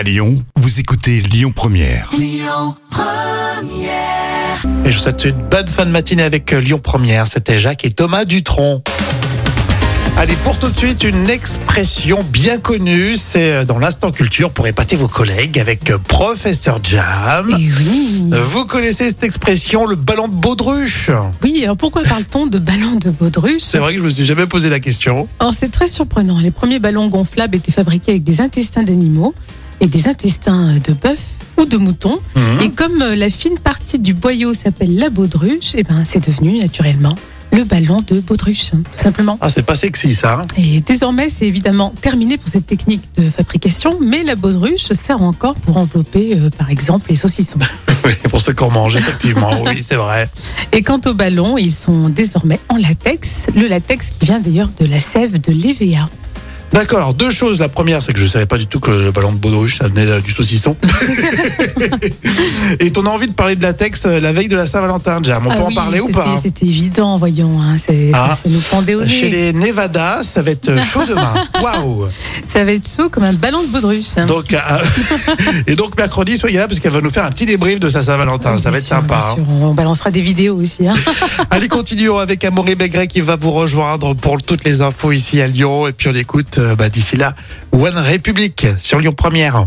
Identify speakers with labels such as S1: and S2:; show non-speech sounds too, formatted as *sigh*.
S1: À Lyon, vous écoutez Lyon Première.
S2: Et je vous souhaite une bonne fin de matinée avec euh, Lyon Première. C'était Jacques et Thomas Dutronc. Allez, pour tout de suite, une expression bien connue, c'est euh, dans l'instant culture pour épater vos collègues avec euh, Professeur Jam.
S3: Et oui.
S2: Euh, Vous connaissez cette expression, le ballon de baudruche?
S3: Oui, alors pourquoi parle-t-on de ballon de baudruche?
S2: C'est vrai que je me suis jamais posé la question.
S3: Alors c'est très surprenant. Les premiers ballons gonflables étaient fabriqués avec des intestins d'animaux et des intestins de bœuf ou de mouton.
S2: Mhm.
S3: Et comme euh, la fine partie du boyau s'appelle la baudruche, et ben c'est devenu naturellement le ballon de baudruche, tout simplement.
S2: Ah, c'est pas sexy ça. hein
S3: Et désormais, c'est évidemment terminé pour cette technique de fabrication, mais la baudruche sert encore pour envelopper, euh, par exemple, les saucissons. *laughs*
S2: oui, pour ceux qu'on mange, effectivement. oui, c'est vrai.
S3: Et quant aux ballons, ils sont désormais en latex. Le latex qui vient d'ailleurs de la sève de l'EVA.
S2: D'accord, alors deux choses. La première, c'est que je savais pas du tout que le ballon de baudruche, ça venait euh, du saucisson. *laughs* Et ton envie de parler de latex euh, la veille de la Saint-Valentin, Jam. On
S3: Ah
S2: peut en parler ou pas hein
S3: C'était évident, voyons. hein, c'est-
S2: Ah.
S3: ça, ça nous pendait au
S2: Chez
S3: nez.
S2: les Nevada, ça va être euh, chaud demain. *laughs* Waouh
S3: Ça va être chaud comme un ballon de baudruche. hein.
S2: Donc, euh, *laughs* et donc mercredi, soyez là parce qu'elle va nous faire un petit débrief de sa Saint-Valentin. Ça va être
S3: sûr,
S2: sympa.
S3: bien
S2: hein.
S3: sûr, On balancera des vidéos aussi. hein. *laughs*
S2: Allez, continuons avec Amaury Maigret qui va vous rejoindre pour toutes les infos ici à Lyon. Et puis on écoute euh, bah, d'ici là One République sur Lyon Première.